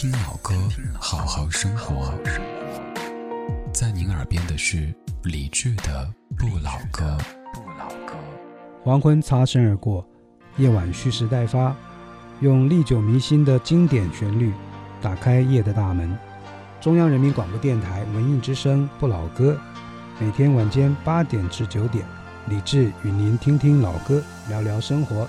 听老歌，好好生活。在您耳边的是理智的不老歌。不老歌。黄昏擦身而过，夜晚蓄势待发，用历久弥新的经典旋律打开夜的大门。中央人民广播电台文艺之声不老歌，每天晚间八点至九点，李志与您听听老歌，聊聊生活。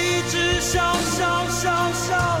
是小小小小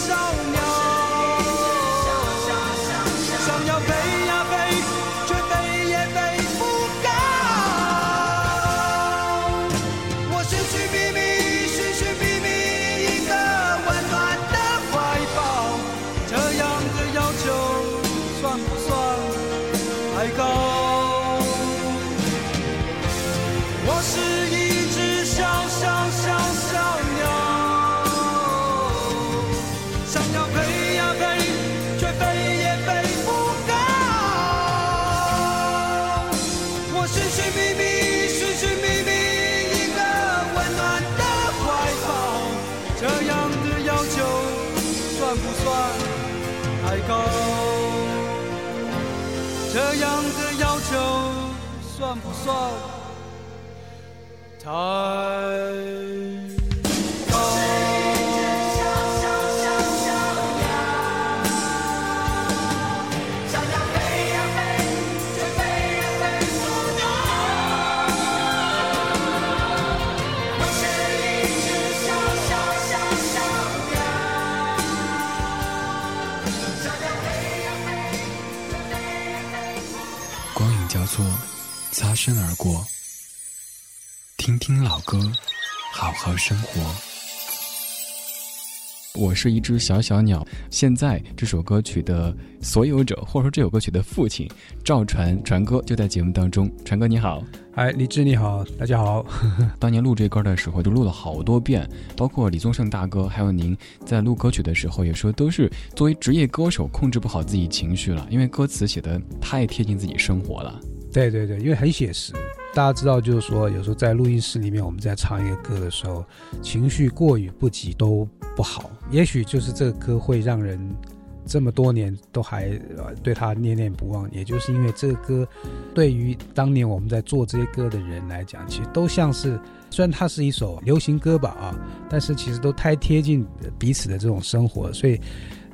光影交错擦身而过，听听老歌，好好生活。我是一只小小鸟。现在这首歌曲的所有者，或者说这首歌曲的父亲赵传传哥就在节目当中。传哥你好，嗨，李志你好，大家好。当年录这歌的时候，就录了好多遍，包括李宗盛大哥，还有您在录歌曲的时候，也说都是作为职业歌手控制不好自己情绪了，因为歌词写的太贴近自己生活了。对对对，因为很写实，大家知道，就是说，有时候在录音室里面，我们在唱一个歌的时候，情绪过与不及都不好。也许就是这个歌会让人这么多年都还对他念念不忘，也就是因为这个歌对于当年我们在做这些歌的人来讲，其实都像是虽然它是一首流行歌吧啊，但是其实都太贴近彼此的这种生活，所以。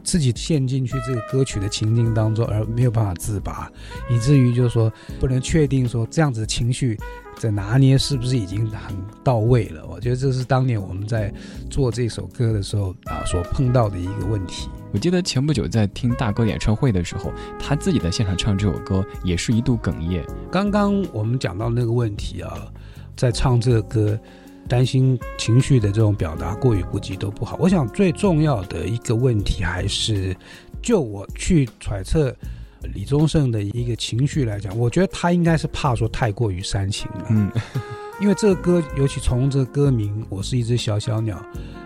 自己陷进去这个歌曲的情境当中，而没有办法自拔，以至于就是说不能确定说这样子的情绪在拿捏是不是已经很到位了。我觉得这是当年我们在做这首歌的时候啊所碰到的一个问题。我记得前不久在听大哥演唱会的时候，他自己在现场唱这首歌也是一度哽咽。刚刚我们讲到那个问题啊，在唱这个歌。担心情绪的这种表达过于不及都不好。我想最重要的一个问题还是，就我去揣测李宗盛的一个情绪来讲，我觉得他应该是怕说太过于煽情了。嗯，因为这个歌，尤其从这个歌名“我是一只小小鸟”，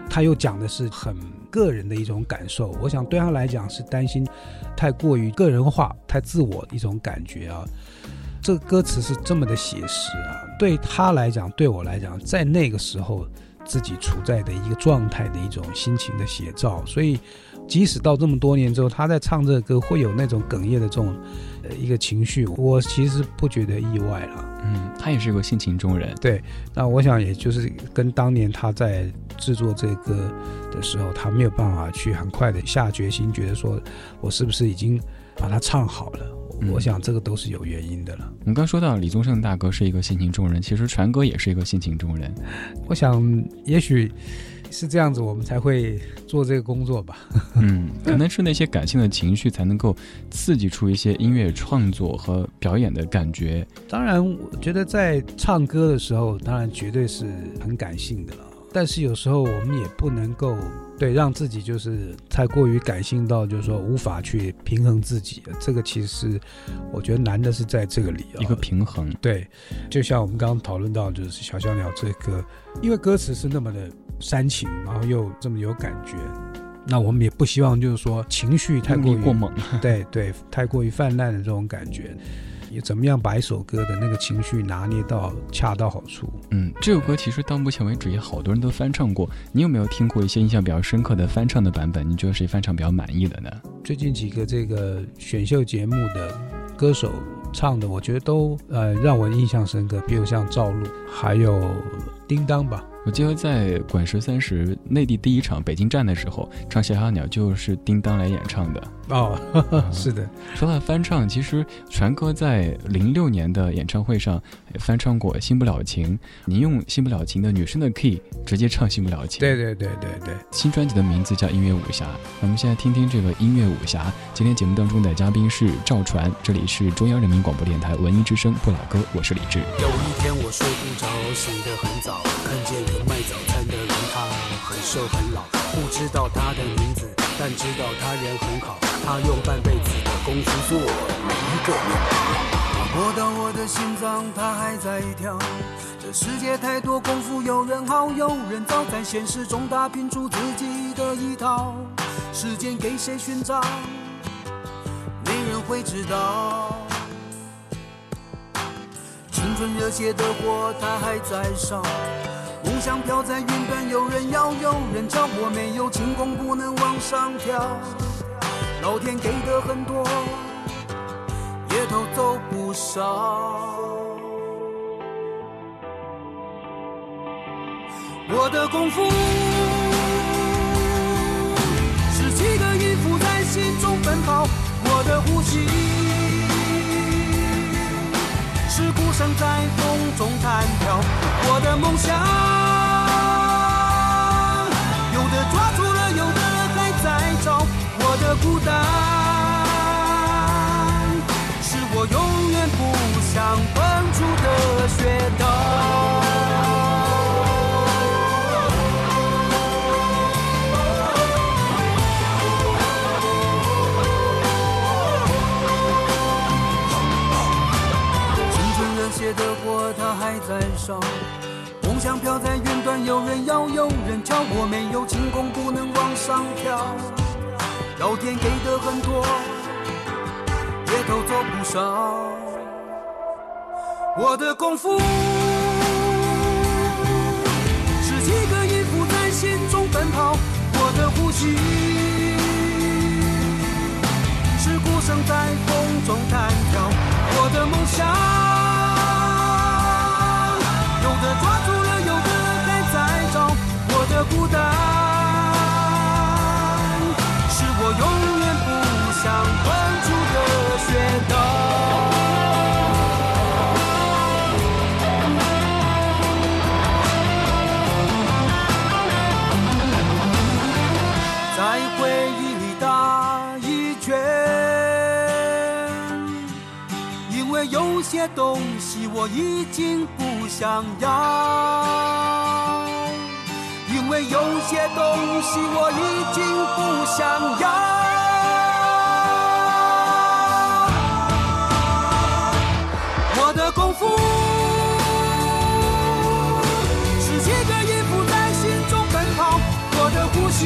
他又讲的是很个人的一种感受。我想对他来讲是担心太过于个人化、太自我的一种感觉啊。这个歌词是这么的写实啊，对他来讲，对我来讲，在那个时候自己处在的一个状态的一种心情的写照，所以即使到这么多年之后，他在唱这个歌会有那种哽咽的这种呃一个情绪，我其实不觉得意外了。嗯，他也是个性情中人。对，那我想也就是跟当年他在制作这个歌的时候，他没有办法去很快的下决心，觉得说我是不是已经把它唱好了。我想这个都是有原因的了。我们刚说到李宗盛大哥是一个性情中人，其实传哥也是一个性情中人。我想，也许是这样子，我们才会做这个工作吧。嗯，可能是那些感性的情绪才能够刺激出一些音乐创作和表演的感觉。当然，我觉得在唱歌的时候，当然绝对是很感性的了。但是有时候我们也不能够。对，让自己就是太过于感性到，就是说无法去平衡自己。这个其实我觉得难的是在这个里啊一个平衡。对，就像我们刚刚讨论到，就是《小小鸟》这个，因为歌词是那么的煽情，然后又这么有感觉，那我们也不希望就是说情绪太过于过猛，对对，太过于泛滥的这种感觉。你怎么样把一首歌的那个情绪拿捏到恰到好处？嗯，这首歌其实到目前为止也好多人都翻唱过。你有没有听过一些印象比较深刻的翻唱的版本？你觉得谁翻唱比较满意的呢？最近几个这个选秀节目的歌手唱的，我觉得都呃让我印象深刻。比如像赵露，还有叮当吧。我记得在滚石三十内地第一场北京站的时候，唱《小小鸟》就是叮当来演唱的。哦，是的。说到翻唱，其实传哥在零六年的演唱会上翻唱过《新不了情》，您用《新不了情》的女生的 key 直接唱《新不了情》。对对对对对。新专辑的名字叫《音乐武侠》，那我们现在听听这个《音乐武侠》。今天节目当中的嘉宾是赵传，这里是中央人民广播电台文艺之声不老歌，我是李志。有一天我睡不着，醒得很早，看见个。卖早餐的人，他很瘦很老，不知道他的名字，但知道他人很好。他用半辈子的功夫做每一个面包。摸到我的心脏，他还在跳。这世界太多功夫，有人好，有人糟，在现实中打拼出自己的一套。时间给谁寻找？没人会知道。青春热血的火，它还在烧。梦想飘在云端，有人要，有人找。我没有轻功，不能往上跳。老天给的很多，也偷走不少。我的功夫是几个音符在心中奔跑，我的呼吸。是鼓声在风中弹跳，我的梦想，我的孤单，是我永远不想放出的穴道。的火它还在烧，梦想飘在云端，有人要，有人叫，我没有轻功，不能往上跳。老天给的很多，也都做不少。我的功夫是几个音符在心中奔跑，我的呼吸是鼓声在风中弹跳，我的梦想些东西我已经不想要，因为有些东西我已经不想要。我的功夫是几个音符在心中奔跑，我的呼吸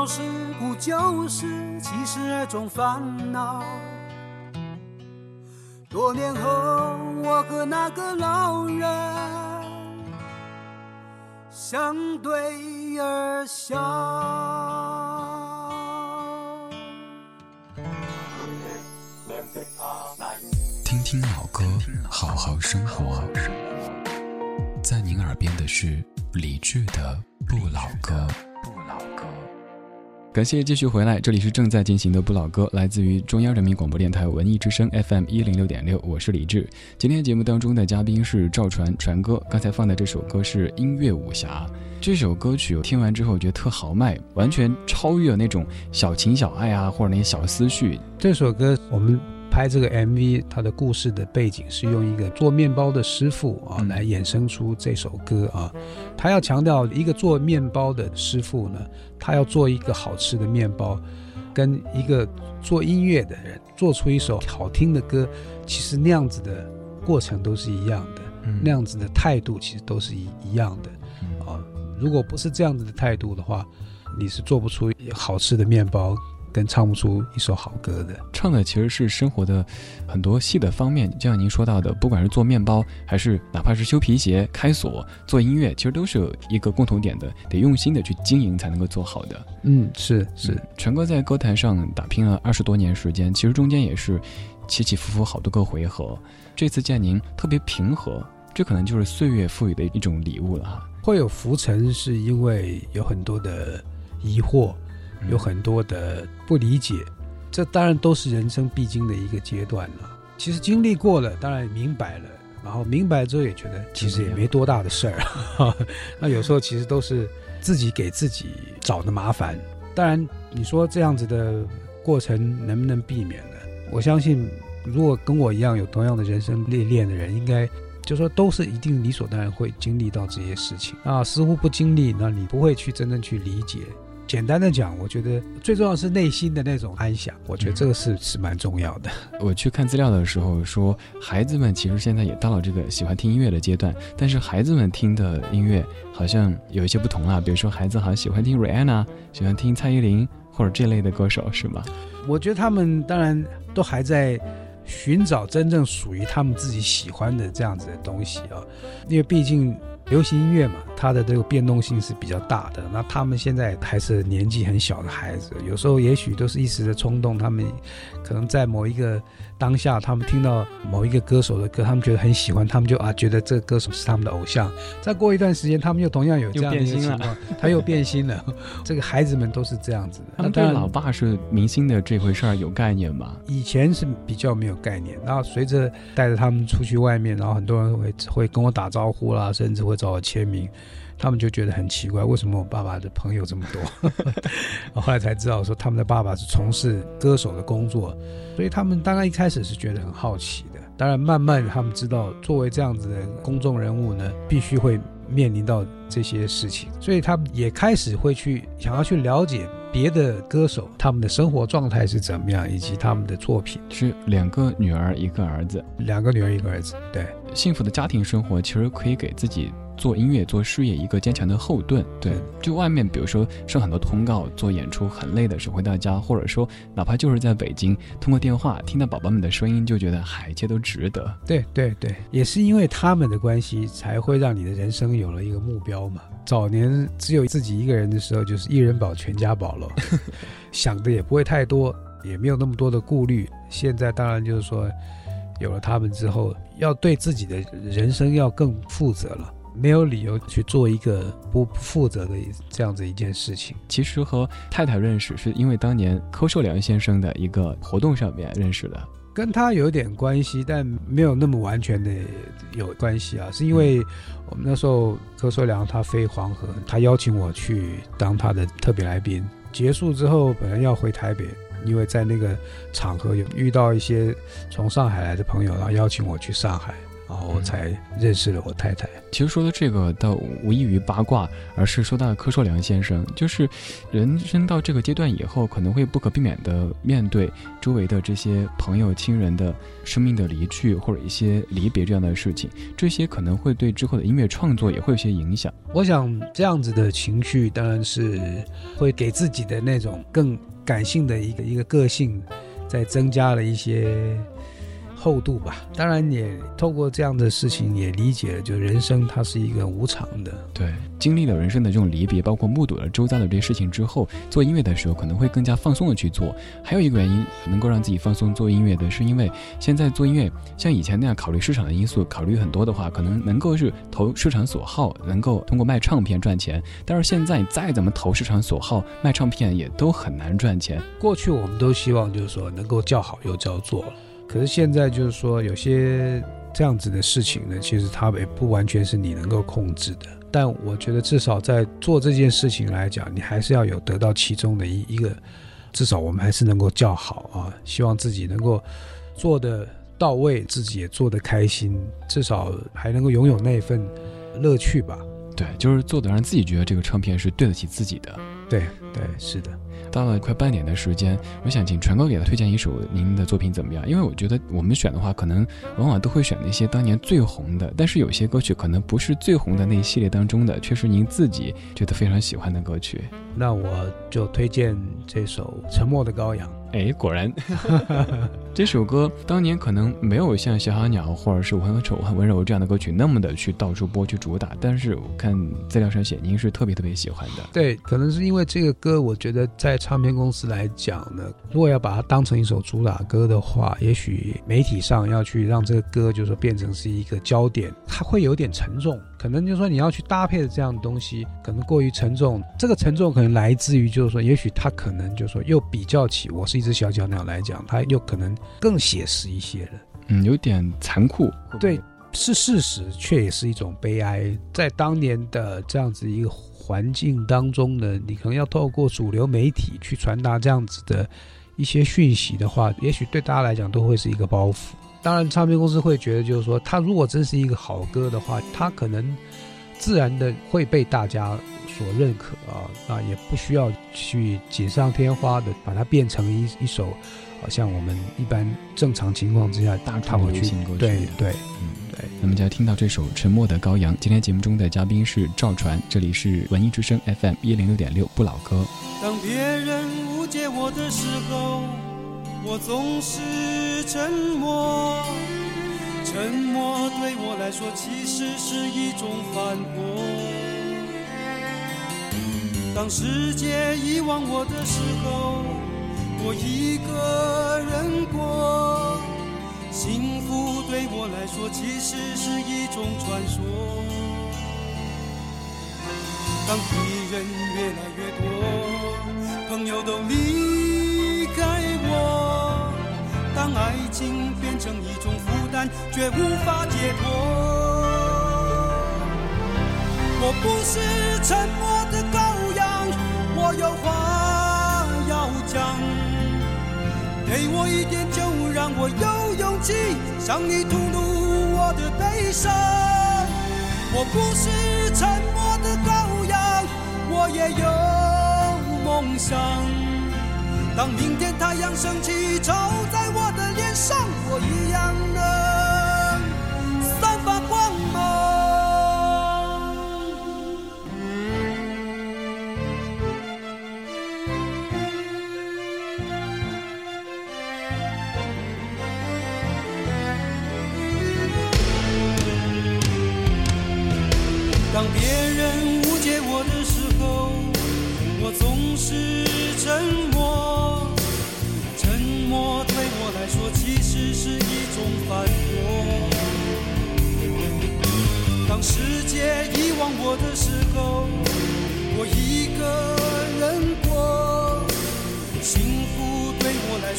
运的招式不就是其实那种烦恼？多年后，我和那个老人相对而笑。听听老歌，好好生活。在您耳边的是理智的。不老歌。感谢继续回来，这里是正在进行的不老歌，来自于中央人民广播电台文艺之声 FM 一零六点六，我是李志。今天节目当中的嘉宾是赵传传哥，刚才放的这首歌是《音乐武侠》。这首歌曲我听完之后觉得特豪迈，完全超越了那种小情小爱啊，或者那些小思绪。这首歌我们拍这个 MV，它的故事的背景是用一个做面包的师傅啊嗯来衍生出这首歌啊。他要强调一个做面包的师傅呢，他要做一个好吃的面包，跟一个做音乐的人做出一首好听的歌，其实那样子的过程都是一样的，嗯那样子的态度其实都是一一样的嗯啊。如果不是这样子的态度的话，你是做不出好吃的面包，跟唱不出一首好歌的。唱的其实是生活的很多细的方面，就像您说到的，不管是做面包，还是哪怕是修皮鞋、开锁、做音乐，其实都是有一个共同点的，得用心的去经营才能够做好的。嗯，是是，嗯全哥在歌坛上打拼了二十多年时间，其实中间也是起起伏伏好多个回合。这次见您特别平和，这可能就是岁月赋予的一种礼物了哈。会有浮沉，是因为有很多的疑惑，嗯有很多的不理解，这当然都是人生必经的一个阶段了。其实经历过了，当然明白了，然后明白之后也觉得其实也没多大的事儿。那有时候其实都是自己给自己找的麻烦。当然，你说这样子的过程能不能避免呢？我相信，如果跟我一样有同样的人生历练的人，应该就说都是一定理所当然会经历到这些事情啊。似乎不经历，那你不会去真正去理解。简单的讲，我觉得最重要是内心的那种安详，我觉得这个是是蛮重要的。我去看资料的时候说，孩子们其实现在也到了这个喜欢听音乐的阶段，但是孩子们听的音乐好像有一些不同啊。比如说，孩子好像喜欢听 Rihanna，喜欢听蔡依林或者这类的歌手，是吗？我觉得他们当然都还在寻找真正属于他们自己喜欢的这样子的东西啊，因为毕竟流行音乐嘛，它的这个变动性是比较大的。那他们现在还是年纪很小的孩子，有时候也许都是一时的冲动，他们可能在某一个当下，他们听到某一个歌手的歌，他们觉得很喜欢，他们就啊觉得这个歌手是他们的偶像。再过一段时间，他们又同样有这样的情况，他又变心了。这个孩子们都是这样子的。他们对老爸是明星的这回事儿有概念吗？以前是比较没有概念，然后随着带着他们出去外面，然后很多人会会跟我打招呼啦，甚至会找我签名，他们就觉得很奇怪，为什么我爸爸的朋友这么多？后来才知道说他们的爸爸是从事歌手的工作，所以他们当然一开始是觉得很好奇的。当然，慢慢他们知道，作为这样子的公众人物呢，必须会面临到这些事情，所以他们也开始会去想要去了解别的歌手他们的生活状态是怎么样，以及他们的作品。是两个女儿一个儿子，两个女儿一个儿子，对，幸福的家庭生活其实可以给自己。做音乐、做事业一个坚强的后盾。对，就外面，比如说上很多通告、做演出很累的时候，回到家，或者说哪怕就是在北京，通过电话听到宝宝们的声音，就觉得嗨，一切都值得。对对对，也是因为他们的关系，才会让你的人生有了一个目标嘛。早年只有自己一个人的时候，就是一人保全家保了，想的也不会太多，也没有那么多的顾虑。现在当然就是说，有了他们之后，要对自己的人生要更负责了。没有理由去做一个不负责的这样子一件事情。其实和太太认识是因为当年柯受良先生的一个活动上面认识的，跟他有点关系，但没有那么完全的有关系啊。是因为我们那时候柯受良他飞黄河，他邀请我去当他的特别来宾。结束之后本来要回台北，因为在那个场合有遇到一些从上海来的朋友，然后邀请我去上海。然后才认识了我太太。其实说的这个倒无异于八卦，而是说到了柯受良先生，就是人生到这个阶段以后，可能会不可避免的面对周围的这些朋友、亲人的生命的离去或者一些离别这样的事情，这些可能会对之后的音乐创作也会有些影响。我想这样子的情绪当然是会给自己的那种更感性的一个一个个性，再增加了一些。厚度吧，当然也透过这样的事情也理解了，就人生它是一个无常的。对，经历了人生的这种离别，包括目睹了周遭的这些事情之后，做音乐的时候可能会更加放松的去做。还有一个原因能够让自己放松做音乐的是，因为现在做音乐像以前那样考虑市场的因素，考虑很多的话，可能能够是投市场所好，能够通过卖唱片赚钱。但是现在再怎么投市场所好，卖唱片也都很难赚钱。过去我们都希望就是说能够叫好又叫座。可是现在就是说，有些这样子的事情呢，其实它也不完全是你能够控制的。但我觉得，至少在做这件事情来讲，你还是要有得到其中的一一个，至少我们还是能够叫好啊。希望自己能够做的到位，自己也做得开心，至少还能够拥有那份乐趣吧。对，就是做的让自己觉得这个唱片是对得起自己的。对对，是的。到了快半年的时间，我想请传哥给他推荐一首您的作品怎么样？因为我觉得我们选的话，可能往往都会选那些当年最红的，但是有些歌曲可能不是最红的那一系列当中的，却是您自己觉得非常喜欢的歌曲。那我就推荐这首《沉默的羔羊》。哎，果然，这首歌当年可能没有像《小小鸟》或者是《我很丑很温柔》这样的歌曲那么的去到处播去主打，但是我看资料上写您是特别特别喜欢的。对，可能是因为这个歌，我觉得在唱片公司来讲呢，如果要把它当成一首主打歌的话，也许媒体上要去让这个歌就是说变成是一个焦点，它会有点沉重。可能就是说你要去搭配的这样的东西，可能过于沉重。这个沉重可能来自于就是说，也许他可能就是说又比较起我是一只小小鸟来讲，他又可能更写实一些了。嗯，有点残酷。对，是事实，却也是一种悲哀。在当年的这样子一个环境当中呢，你可能要透过主流媒体去传达这样子的一些讯息的话，也许对大家来讲都会是一个包袱。当然，唱片公司会觉得，就是说，他如果真是一个好歌的话，他可能自然的会被大家所认可啊，那也不需要去锦上添花的把它变成一一首，好像我们一般正常情况之下大唱流行歌曲。对对，嗯对。那么就要听到这首《沉默的羔羊》。今天节目中的嘉宾是赵传，这里是文艺之声 FM 一零六点六不老歌。当别人误解我的时候。我总是沉默，沉默对我来说其实是一种反驳。当世界遗忘我的时候，我一个人过，幸福对我来说其实是一种传说。当敌人越来越多，朋友都离当爱情变成一种负担，却无法解脱。我不是沉默的羔羊，我有话要讲。给我一点酒，让我有勇气向你吐露我的悲伤。我不是沉默的羔羊，我也有梦想。当明天太阳升起，照在我的脸上，我一样的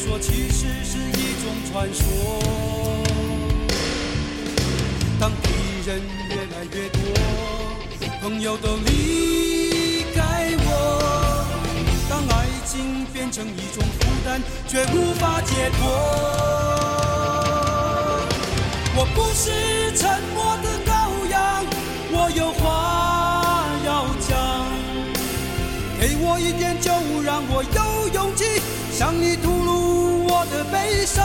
说其实是一种传说。当敌人越来越多，朋友都离开我。当爱情变成一种负担，却无法解脱。我不是沉默的羔羊，我有话要讲。给我一点酒，让我有勇气向你悲伤。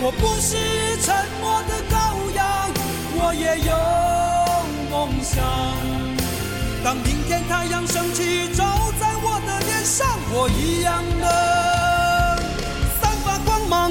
我不是沉默的羔羊，我也有梦想。当明天太阳升起，照在我的脸上，我一样能散发光芒。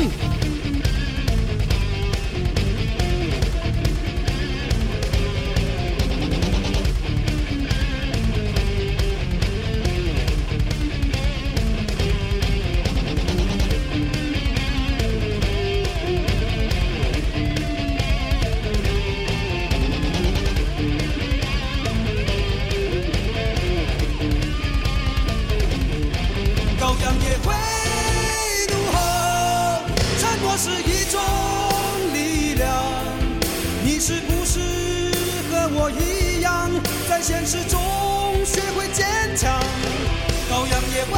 现实中学会坚强？羔羊也会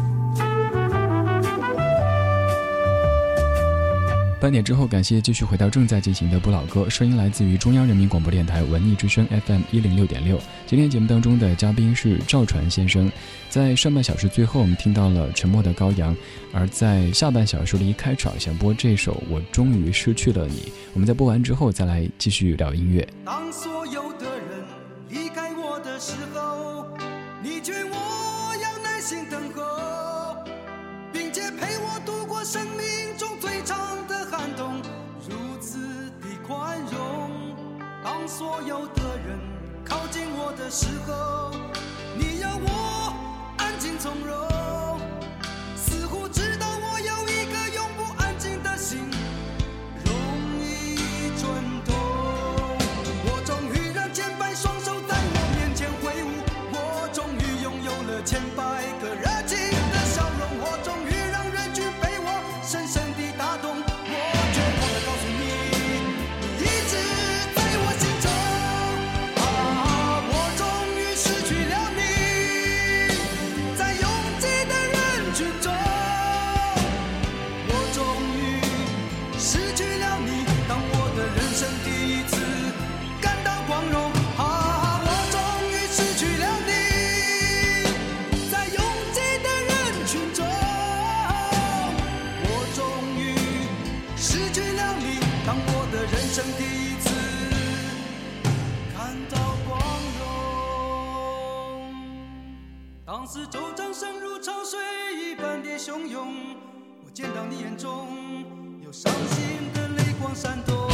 半点之后，感谢继续回到正在进行的不老歌，声音来自于中央人民广播电台文艺之声 FM 一零六点六。今天节目当中的嘉宾是赵传先生，在上半小时最后我们听到了《沉默的羔羊》，而在下半小时的一开场想播这首《我终于失去了你》，我们在播完之后再来继续聊音乐。当所有的人离开我的时候，你劝我要耐心等候，并且陪我度过生命所有的人靠近我的时候，你要我安静从容，当四周掌声如潮水一般的汹涌，我见到你眼中有伤心的泪光闪动。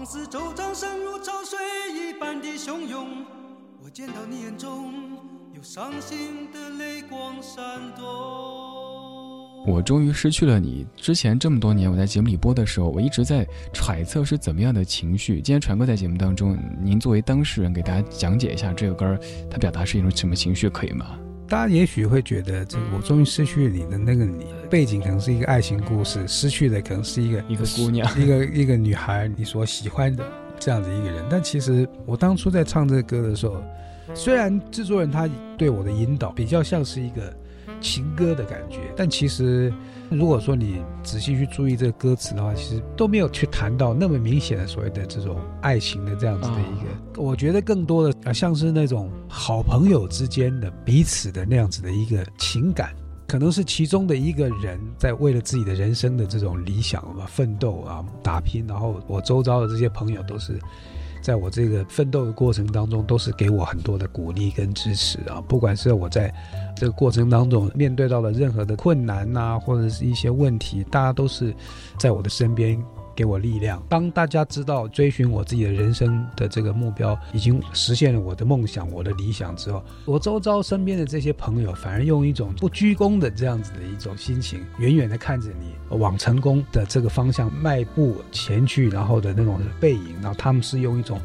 当时周掌声如潮水一般的汹涌，我见到你眼中有伤心的泪光闪动。我终于失去了你。之前这么多年，我在节目里播的时候，我一直在揣测是怎么样的情绪。今天传哥在节目当中，您作为当事人给大家讲解一下这个歌，它表达是一种什么情绪，可以吗？大家也许会觉得，这个我终于失去了你的那个你，背景可能是一个爱情故事，失去的可能是一个一个姑娘，一个一个女孩，你所喜欢的这样的一个人。但其实我当初在唱这个歌的时候，虽然制作人他对我的引导比较像是一个情歌的感觉，但其实如果说你仔细去注意这个歌词的话，其实都没有去谈到那么明显的所谓的这种爱情的这样子的一个。我觉得更多的啊，像是那种好朋友之间的彼此的那样子的一个情感。可能是其中的一个人在为了自己的人生的这种理想嘛奋斗啊打拼，然后我周遭的这些朋友都是在我这个奋斗的过程当中，都是给我很多的鼓励跟支持啊。不管是我在这个过程当中面对到了任何的困难呐、或者是一些问题，大家都是在我的身边。给我力量。当大家知道追寻我自己的人生的这个目标，已经实现了我的梦想、我的理想之后，我周遭身边的这些朋友，反而用一种不鞠躬的这样子的一种心情，远远的看着你往成功的这个方向迈步前去，然后的那种背影，然后他们是用一种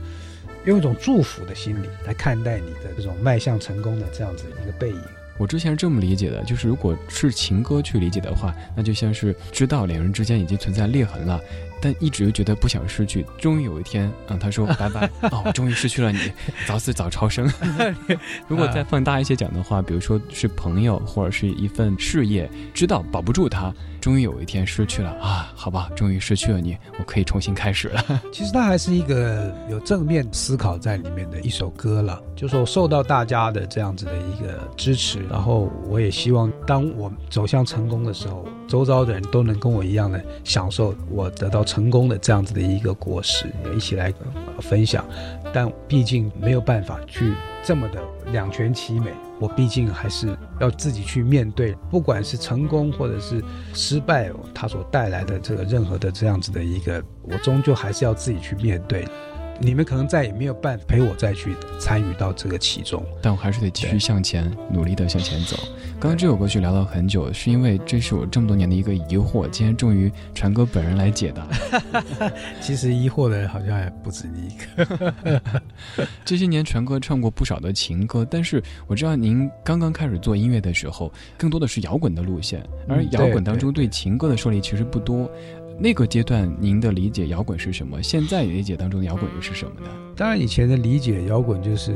用一种祝福的心理来看待你的这种迈向成功的这样子一个背影。我之前是这么理解的，就是如果是情歌去理解的话，那就像是知道两人之间已经存在裂痕了，但一直又觉得不想失去，终于有一天，嗯，他说拜拜，哦，我终于失去了你，早死早超生。如果再放大一些讲的话，比如说是朋友或者是一份事业，知道保不住他，终于有一天失去了啊，好吧，终于失去了你，我可以重新开始了。其实它还是一个有正面思考在里面的一首歌了，就说受到大家的这样子的一个支持，然后我也希望当我走向成功的时候，周遭的人都能跟我一样的享受我得到成功的这样子的一个果实，一起来、分享。但毕竟没有办法去这么的两全其美，我毕竟还是要自己去面对，不管是成功或者是失败，它所带来的这个任何的这样子的一个，我终究还是要自己去面对。你们可能再也没有办法陪我再去参与到这个其中，但我还是得继续向前，努力的向前走。刚刚这首歌曲聊了很久，是因为这是我这么多年的一个疑惑，今天终于传哥本人来解答。其实疑惑的人好像还不止你一个。这些年传哥唱过不少的情歌，但是我知道您刚刚开始做音乐的时候，更多的是摇滚的路线，而摇滚当中对情歌的受力其实不多。那个阶段，您的理解摇滚是什么？现在理解当中的摇滚又是什么呢？当然，以前的理解摇滚就是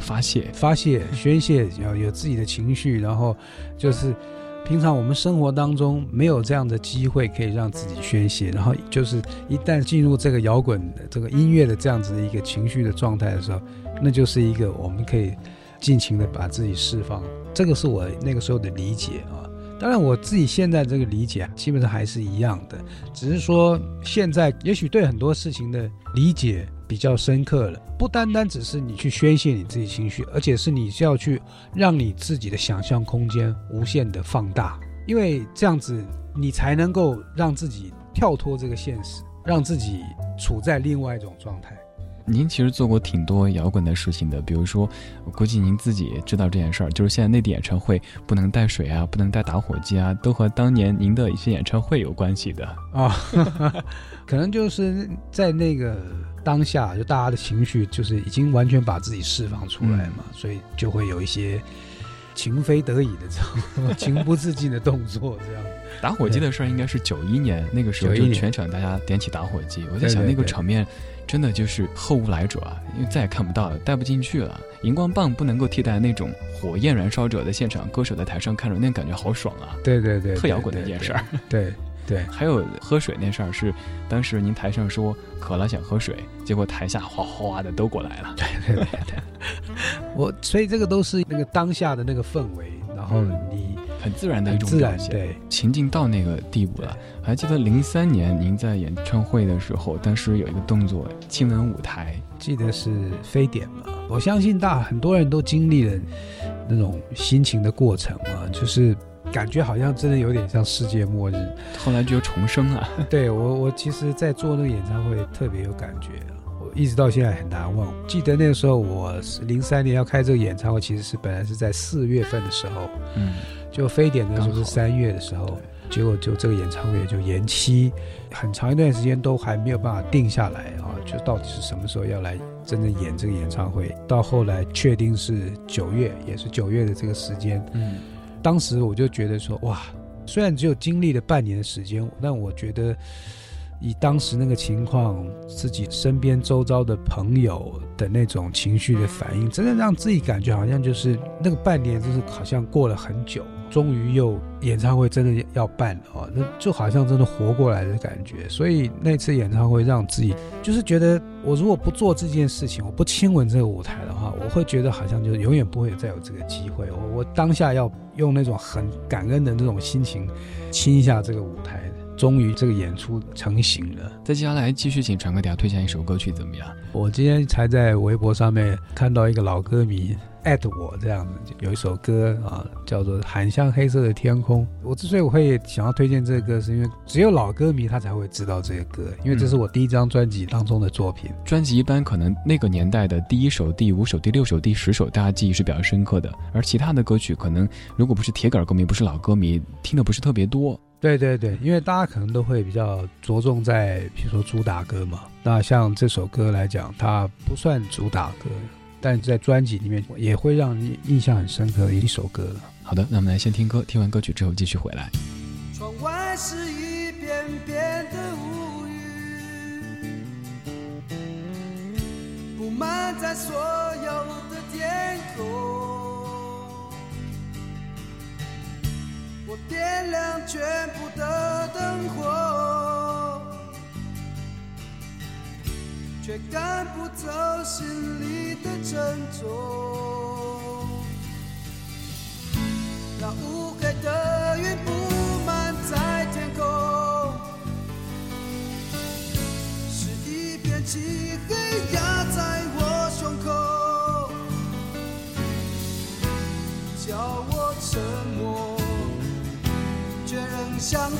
发泄、发泄、宣泄，要有自己的情绪，然后就是平常我们生活当中没有这样的机会可以让自己宣泄，然后就是一旦进入这个摇滚的这个音乐的这样子的一个情绪的状态的时候，那就是一个我们可以尽情的把自己释放。这个是我那个时候的理解啊。当然，我自己现在这个理解基本上还是一样的，只是说现在也许对很多事情的理解比较深刻了，不单单只是你去宣泄你自己情绪，而且是你是要去让你自己的想象空间无限的放大，因为这样子你才能够让自己跳脱这个现实，让自己处在另外一种状态。您其实做过挺多摇滚的事情的，比如说，我估计您自己也知道这件事儿，就是现在内地演唱会不能带水啊，不能带打火机啊，都和当年您的一些演唱会有关系的啊。可能就是在那个当下，就大家的情绪就是已经完全把自己释放出来嘛，所以就会有一些情非得已的这种 情不自禁的动作，这样。打火机的事儿应该是九一年那个时候，就全场大家点起打火机，我在想那个场面。真的就是后无来者啊，因为再也看不到了，带不进去了。荧光棒不能够替代那种火焰燃烧者的现场，歌手在台上看着那感觉好爽啊！对对对，特摇滚的一件事儿。对对，还有喝水那事儿是，当时您台上说渴了想喝水，结果台下哗哗的都过来了。对对对对，我所以这个都是那个当下的那个氛围，然后你。很自然的一种表现，对情境到那个地步了。还记得零三年您在演唱会的时候，当时有一个动作亲吻舞台，记得是非典嘛？我相信大很多人都经历了那种心情的过程嘛，就是感觉好像真的有点像世界末日，后来就重生了。对我，我其实，在做那个演唱会特别有感觉，我一直到现在很难忘。记得那个时候，我是零三年要开这个演唱会，其实是本来是在四月份的时候，嗯。就非典的时候是三月的时候，结果就这个演唱会就延期，很长一段时间都还没有办法定下来啊，就到底是什么时候要来真正演这个演唱会？到后来确定是九月，也是九月的这个时间。嗯，当时我就觉得说，哇，虽然只有经历了半年的时间，但我觉得。以当时那个情况，自己身边周遭的朋友的那种情绪的反应，真的让自己感觉好像就是那个半年，就是好像过了很久，终于又演唱会真的要办了哦，那就好像真的活过来的感觉。所以那次演唱会让自己就是觉得，我如果不做这件事情，我不亲吻这个舞台的话，我会觉得好像就永远不会再有这个机会。我我当下要用那种很感恩的那种心情亲一下这个舞台。终于这个演出成型了。再接下来继续请传哥给大家推荐一首歌曲，怎么样？我今天才在微博上面看到一个老歌迷艾特我，这样子有一首歌啊，叫做《喊向黑色的天空》。我之所以我会想要推荐这个歌，是因为只有老歌迷他才会知道这个歌，因为这是我第一张专辑当中的作品。专辑一般可能那个年代的第一首、第五首、第六首、第十首，大家记忆是比较深刻的，而其他的歌曲可能如果不是铁杆歌迷，不是老歌迷，听的不是特别多。对对对，因为大家可能都会比较着重在，比如说主打歌嘛。那像这首歌来讲，它不算主打歌，但在专辑里面也会让你印象很深刻的一首歌。好的，那我们来先听歌，听完歌曲之后继续回来。窗外是一片片的乌云，布满在所有的天空。我点亮全部的灯火，却赶不走心里的沉重。那乌黑的云布满在天空，是一片漆黑想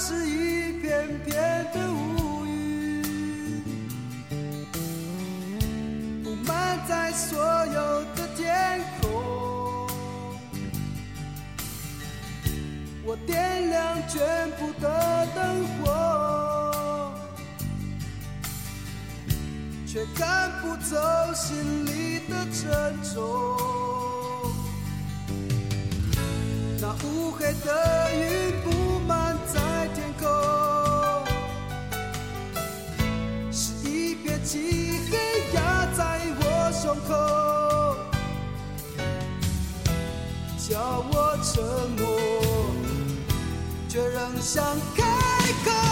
是一片片的乌云，布满在所有的天空。我点亮全部的灯火，却赶不走心里的沉重。那乌黑的云胸口，叫我沉默，却仍想开口。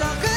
还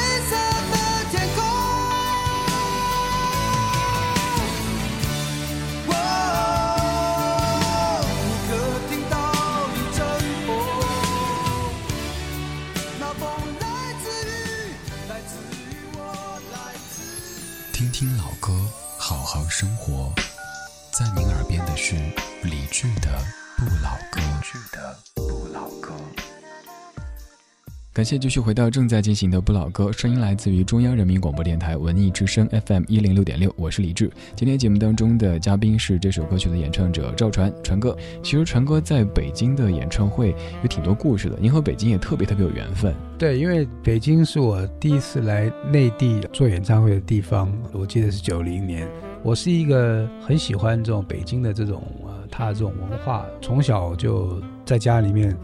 感谢继续回到正在进行的不老歌，声音来自于中央人民广播电台文艺之声 FM 一零六点六，我是李志。今天节目当中的嘉宾是这首歌曲的演唱者赵传，传哥。其实传哥在北京的演唱会有挺多故事的，您和北京也特别特别有缘分。对，因为北京是我第一次来内地做演唱会的地方，我记得是九零年。我是一个很喜欢这种北京的这种呃，它的这种文化，从小就在家里面，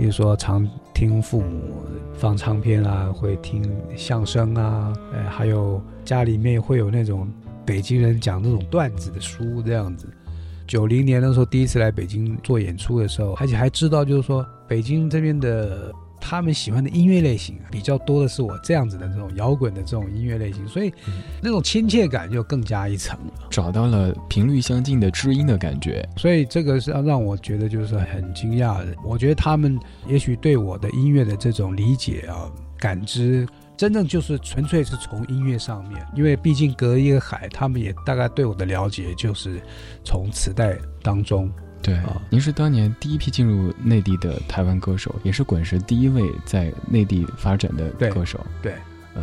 比如说常听父母放唱片啊，会听相声啊，哎，还有家里面会有那种北京人讲那种段子的书这样子。九零年的时候第一次来北京做演出的时候，而且还知道就是说北京这边的他们喜欢的音乐类型比较多的是我这样子的这种摇滚的这种音乐类型，所以那种亲切感就更加一层了。找到了频率相近的知音的感觉，所以这个是要让我觉得就是很惊讶的。我觉得他们也许对我的音乐的这种理解啊、感知，真正就是纯粹是从音乐上面，因为毕竟隔一个海，他们也大概对我的了解就是从磁带当中。对啊，您是当年第一批进入内地的台湾歌手，也是滚石第一位在内地发展的歌手。对，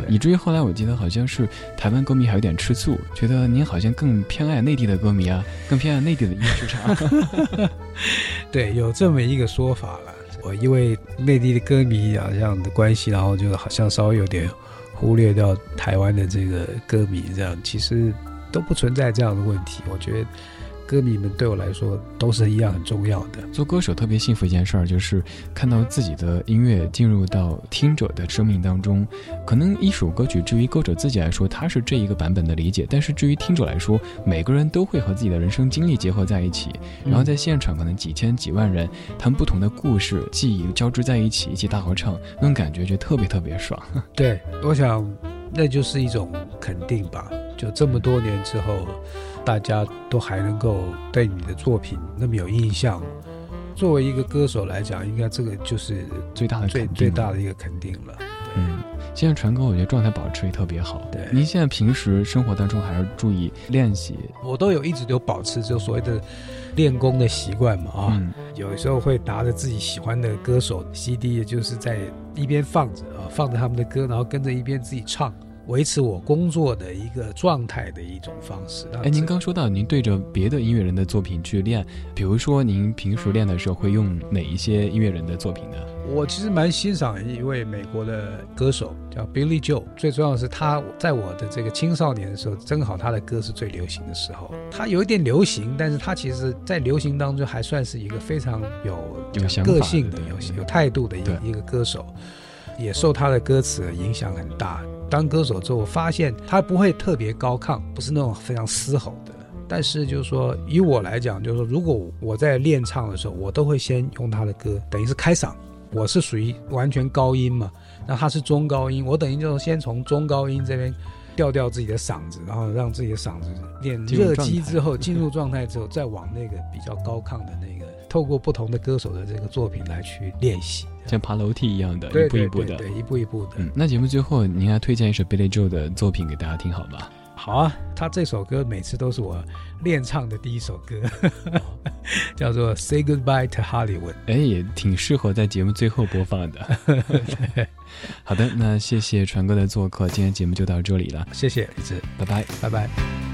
以至于后来我记得好像是台湾歌迷还有点吃醋，觉得您好像更偏爱内地的歌迷啊，更偏爱内地的音乐市场。对，有这么一个说法了。我因为内地的歌迷啊这样的关系，然后就好像稍微有点忽略掉台湾的这个歌迷，这样其实都不存在这样的问题。我觉得歌迷们对我来说都是一样很重要的。做歌手特别幸福一件事儿，就是看到自己的音乐进入到听者的生命当中。可能一首歌曲，至于歌者自己来说，他是这一个版本的理解；但是至于听者来说，每个人都会和自己的人生经历结合在一起，然后在现场可能几千几万人，他们不同的故事、记忆交织在一起，一起大合唱，那种感觉就特别特别爽。对，我想那就是一种肯定吧。就这么多年之后。大家都还能够对你的作品那么有印象，作为一个歌手来讲，应该这个就是最大的最最大的一个肯定了。嗯，现在传哥我觉得状态保持也特别好。对，您现在平时生活当中还是注意练习？我都有一直都保持就所谓的练功的习惯嘛啊，有时候会拿着自己喜欢的歌手 CD，就是在一边放着啊，放着他们的歌，然后跟着一边自己唱。维持我工作的一个状态的一种方式。哎，您刚说到您对着别的音乐人的作品去练，比如说您平时练的时候会用哪一些音乐人的作品呢？我其实蛮欣赏一位美国的歌手叫 Billy Joel，最重要的是他在我的这个青少年的时候，正好他的歌是最流行的时候。他有一点流行，但是他其实在流行当中还算是一个非常有有个性的、有有态度的一个一个歌手，也受他的歌词影响很大。当歌手之后，我发现他不会特别高亢，不是那种非常嘶吼的。但是就是说，以我来讲，就是说，如果我在练唱的时候，我都会先用他的歌，等于是开嗓。我是属于完全高音嘛，那他是中高音，我等于就是先从中高音这边调调自己的嗓子，然后让自己的嗓子练热机之后进入状态之后，再往那个比较高亢的那个，透过不同的歌手的这个作品来去练习。像爬楼梯一样的，一步一步的，对，一步一步的。嗯，那节目最后，您来推荐一首 Billy Joel 的作品给大家听，好吗？好啊，他这首歌每次都是我练唱的第一首歌，叫做《Say Goodbye to Hollywood》。哎，也挺适合在节目最后播放的。好的，那谢谢传哥的做客，今天节目就到这里了。谢谢李志，拜拜，拜拜。